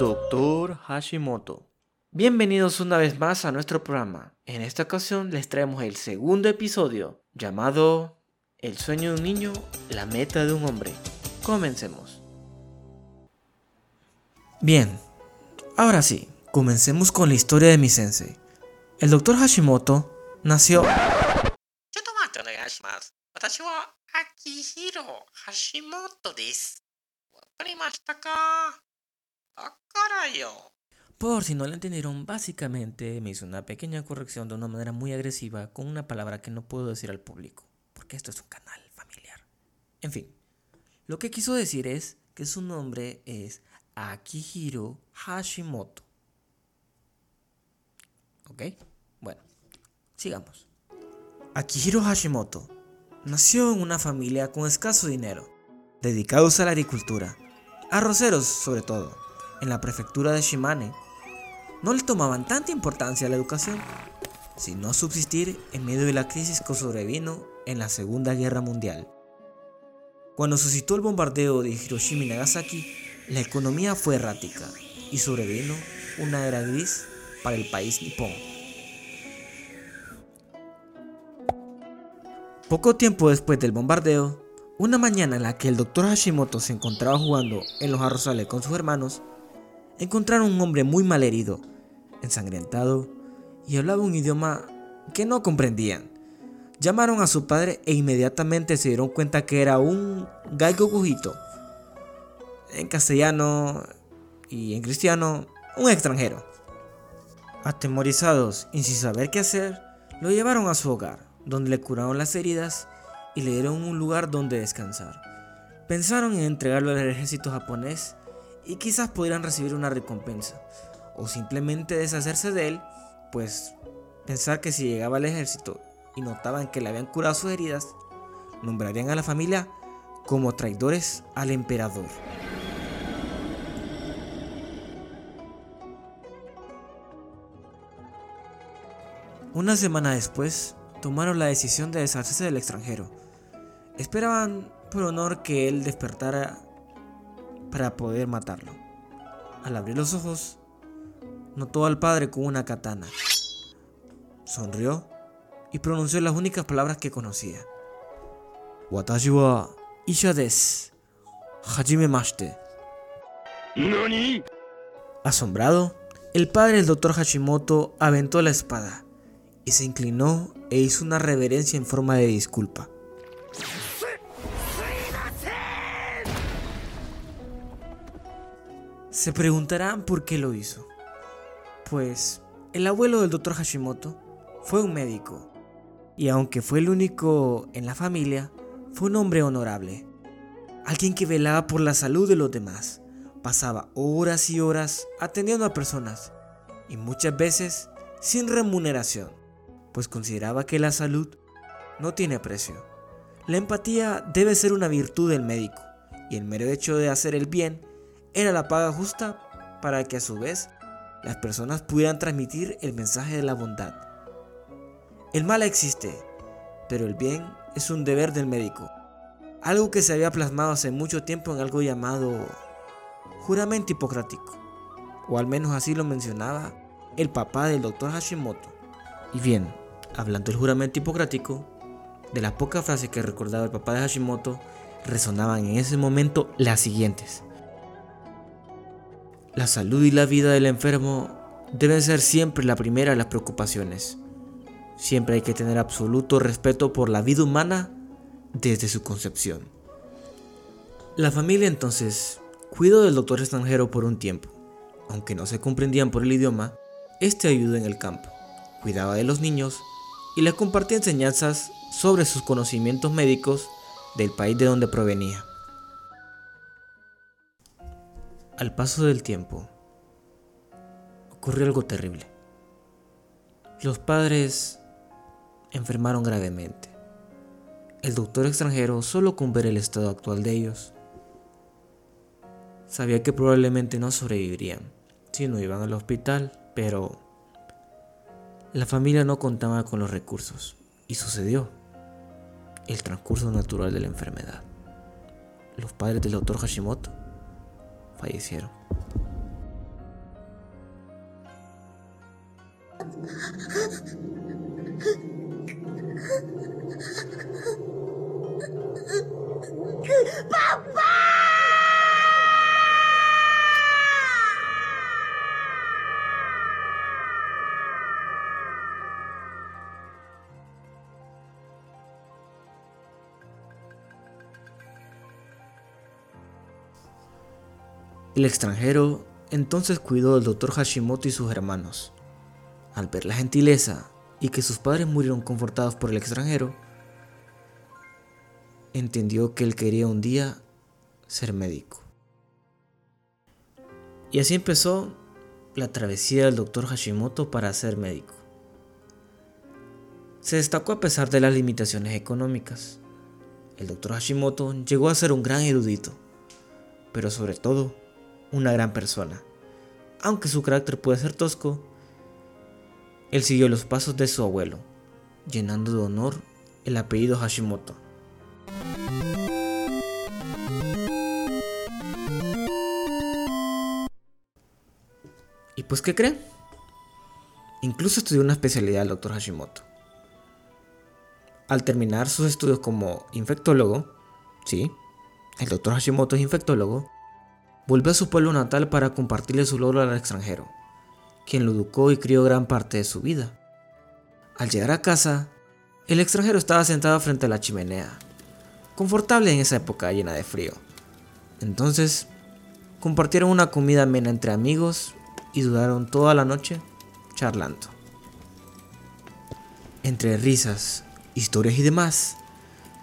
Doctor Hashimoto. Bienvenidos una vez más a nuestro programa. En esta ocasión les traemos el segundo episodio llamado El sueño de un niño, la meta de un hombre. Comencemos. Bien, ahora sí, comencemos con la historia de mi sensei. El doctor Hashimoto nació ち por si no la entendieron, básicamente me hizo una pequeña corrección de una manera muy agresiva con una palabra que no puedo decir al público, porque esto es un canal familiar. En fin, lo que quiso decir es que su nombre es Akihiro Hashimoto. ¿Ok? Bueno, sigamos. Akihiro Hashimoto nació en una familia con escaso dinero, dedicados a la agricultura, arroceros sobre todo, en la prefectura de Shimane, no le tomaban tanta importancia a la educación, sino a subsistir en medio de la crisis que sobrevino en la Segunda Guerra Mundial. Cuando suscitó el bombardeo de Hiroshima y Nagasaki, la economía fue errática y sobrevino una era gris para el país nipón. Poco tiempo después del bombardeo, una mañana en la que el doctor Hashimoto se encontraba jugando en los arrozales con sus hermanos, encontraron un hombre muy malherido, ensangrentado y hablaba un idioma que no comprendían. Llamaron a su padre e inmediatamente se dieron cuenta que era un cujito. En castellano y en cristiano, un extranjero. Atemorizados y sin saber qué hacer, lo llevaron a su hogar, donde le curaron las heridas y le dieron un lugar donde descansar. Pensaron en entregarlo al ejército japonés y quizás pudieran recibir una recompensa, o simplemente deshacerse de él, pues pensar que si llegaba al ejército y notaban que le habían curado sus heridas, nombrarían a la familia como traidores al emperador. Una semana después, tomaron la decisión de deshacerse del extranjero. Esperaban por honor que él despertara para poder matarlo. Al abrir los ojos, notó al padre con una katana. Sonrió y pronunció las únicas palabras que conocía. Watashi wa Isha desu. Hajimemashite. Asombrado, el padre del doctor Hashimoto aventó la espada y se inclinó e hizo una reverencia en forma de disculpa. Se preguntarán por qué lo hizo. Pues el abuelo del doctor Hashimoto fue un médico y aunque fue el único en la familia, fue un hombre honorable. Alguien que velaba por la salud de los demás. Pasaba horas y horas atendiendo a personas y muchas veces sin remuneración, pues consideraba que la salud no tiene precio. La empatía debe ser una virtud del médico y el mero hecho de hacer el bien era la paga justa para que a su vez las personas pudieran transmitir el mensaje de la bondad. El mal existe, pero el bien es un deber del médico, algo que se había plasmado hace mucho tiempo en algo llamado juramento hipocrático, o al menos así lo mencionaba el papá del doctor Hashimoto. Y bien, hablando del juramento hipocrático, de las pocas frases que recordaba el papá de Hashimoto, resonaban en ese momento las siguientes. La salud y la vida del enfermo deben ser siempre la primera de las preocupaciones. Siempre hay que tener absoluto respeto por la vida humana desde su concepción. La familia entonces cuidó del doctor extranjero por un tiempo. Aunque no se comprendían por el idioma, este ayudó en el campo, cuidaba de los niños y les compartía enseñanzas sobre sus conocimientos médicos del país de donde provenía. Al paso del tiempo, ocurrió algo terrible. Los padres enfermaron gravemente. El doctor extranjero, solo con ver el estado actual de ellos, sabía que probablemente no sobrevivirían si no iban al hospital, pero la familia no contaba con los recursos y sucedió el transcurso natural de la enfermedad. Los padres del doctor Hashimoto fallecieron. El extranjero entonces cuidó del doctor Hashimoto y sus hermanos. Al ver la gentileza y que sus padres murieron confortados por el extranjero, entendió que él quería un día ser médico. Y así empezó la travesía del doctor Hashimoto para ser médico. Se destacó a pesar de las limitaciones económicas. El doctor Hashimoto llegó a ser un gran erudito, pero sobre todo una gran persona. Aunque su carácter puede ser tosco, él siguió los pasos de su abuelo, llenando de honor el apellido Hashimoto. ¿Y pues qué creen? Incluso estudió una especialidad el doctor Hashimoto. Al terminar sus estudios como infectólogo, sí, el doctor Hashimoto es infectólogo, volvió a su pueblo natal para compartirle su logro al extranjero, quien lo educó y crió gran parte de su vida. Al llegar a casa, el extranjero estaba sentado frente a la chimenea, confortable en esa época llena de frío. Entonces, compartieron una comida amena entre amigos y duraron toda la noche charlando. Entre risas, historias y demás,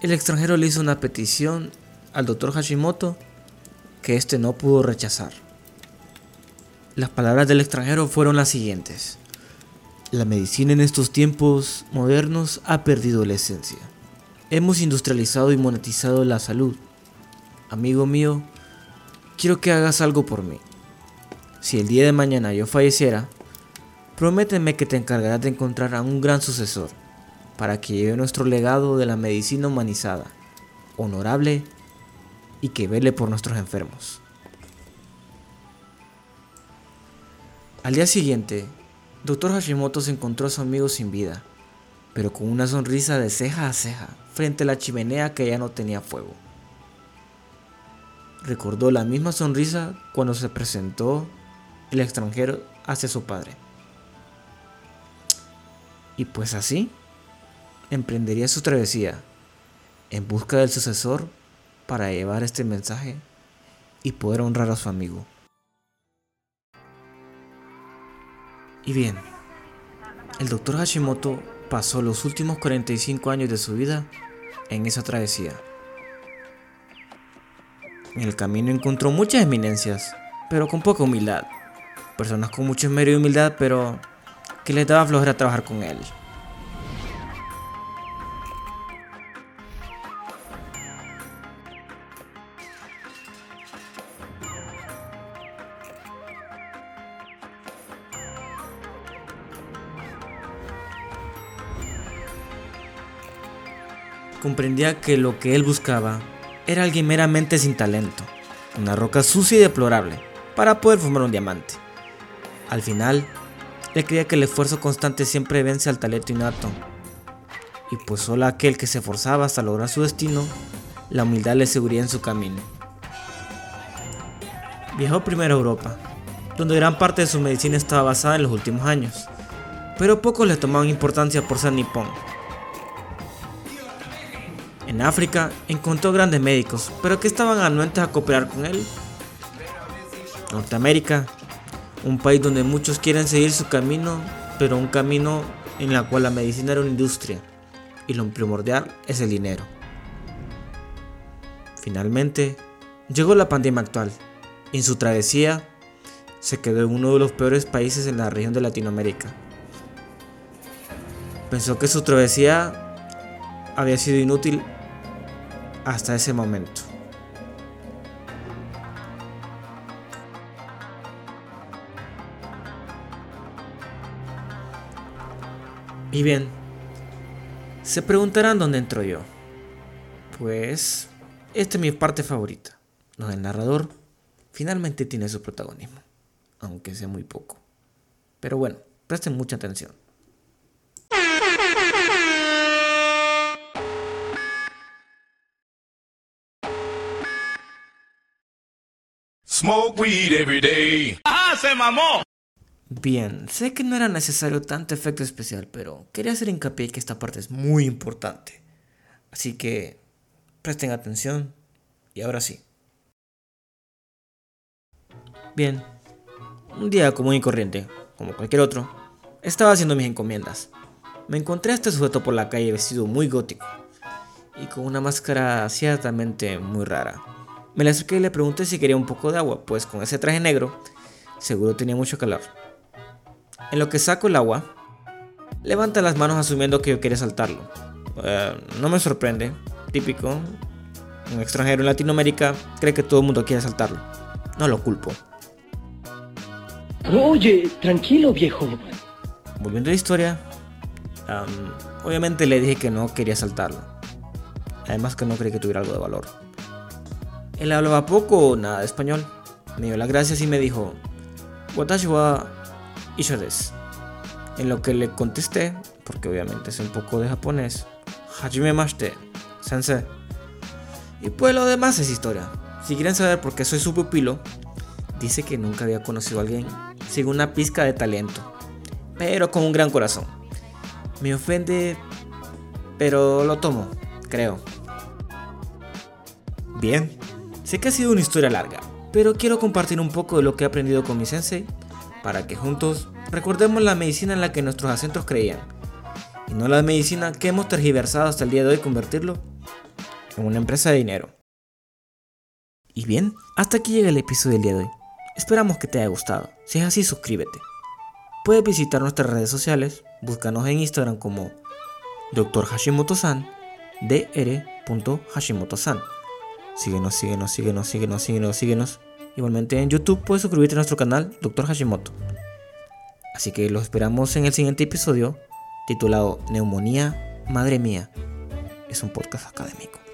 el extranjero le hizo una petición al doctor Hashimoto que éste no pudo rechazar. Las palabras del extranjero fueron las siguientes. La medicina en estos tiempos modernos ha perdido la esencia. Hemos industrializado y monetizado la salud. Amigo mío, quiero que hagas algo por mí. Si el día de mañana yo falleciera, prométeme que te encargarás de encontrar a un gran sucesor para que lleve nuestro legado de la medicina humanizada, honorable y que vele por nuestros enfermos. Al día siguiente, Dr. Hashimoto se encontró a su amigo sin vida, pero con una sonrisa de ceja a ceja frente a la chimenea que ya no tenía fuego. Recordó la misma sonrisa cuando se presentó el extranjero hacia su padre. Y pues así, emprendería su travesía en busca del sucesor para llevar este mensaje y poder honrar a su amigo. Y bien, el doctor Hashimoto pasó los últimos 45 años de su vida en esa travesía. En el camino encontró muchas eminencias, pero con poca humildad. Personas con mucho esmero y humildad, pero que les daba flojera trabajar con él. Comprendía que lo que él buscaba era alguien meramente sin talento, una roca sucia y deplorable, para poder formar un diamante. Al final, él creía que el esfuerzo constante siempre vence al talento innato, y pues solo aquel que se esforzaba hasta lograr su destino, la humildad le seguiría en su camino. Viajó primero a Europa, donde gran parte de su medicina estaba basada en los últimos años, pero pocos le tomaban importancia por ser nipón en África encontró grandes médicos, pero que estaban anuentes a cooperar con él. Norteamérica, un país donde muchos quieren seguir su camino, pero un camino en el cual la medicina era una industria y lo primordial es el dinero. Finalmente, llegó la pandemia actual. En su travesía, se quedó en uno de los peores países en la región de Latinoamérica. Pensó que su travesía había sido inútil hasta ese momento. Y bien, se preguntarán dónde entro yo. Pues esta es mi parte favorita, donde el narrador finalmente tiene su protagonismo, aunque sea muy poco. Pero bueno, presten mucha atención. Smoke weed every day. ¡Ah, se mamó! Bien, sé que no era necesario tanto efecto especial, pero quería hacer hincapié que esta parte es muy importante. Así que presten atención y ahora sí. Bien, un día común y corriente, como cualquier otro, estaba haciendo mis encomiendas. Me encontré a este sujeto por la calle vestido muy gótico y con una máscara ciertamente muy rara. Me le acerqué y le pregunté si quería un poco de agua, pues con ese traje negro seguro tenía mucho calor. En lo que saco el agua, levanta las manos asumiendo que yo quería saltarlo. Eh, no me sorprende, típico. Un extranjero en Latinoamérica cree que todo el mundo quiere saltarlo. No lo culpo. Oye, tranquilo viejo. Volviendo a la historia, obviamente le dije que no quería saltarlo. Además que no creí que tuviera algo de valor. Él hablaba poco o nada de español. Me dio las gracias y me dijo, Watashi wa en lo que le contesté, porque obviamente es un poco de japonés, Hajime Mashite, sensei. Y pues lo demás es historia. Si quieren saber por qué soy su pupilo, dice que nunca había conocido a alguien sin una pizca de talento, pero con un gran corazón. Me ofende, pero lo tomo, creo. Bien, sé que ha sido una historia larga, pero quiero compartir un poco de lo que he aprendido con mi sensei para que juntos recordemos la medicina en la que nuestros acentos creían, y no la medicina que hemos tergiversado hasta el día de hoy convertirlo en una empresa de dinero. Y bien, hasta aquí llega el episodio del día de hoy. Esperamos que te haya gustado. Si es así, suscríbete. Puedes visitar nuestras redes sociales, búscanos en Instagram como Dr. Hashimoto-san, dr.hashimoto-san. Síguenos, síguenos, síguenos, síguenos, síguenos, síguenos. Igualmente en YouTube puedes suscribirte a nuestro canal Dr. Hashimoto. Así que los esperamos en el siguiente episodio titulado Neumonía, Madre Mía. Es un podcast académico.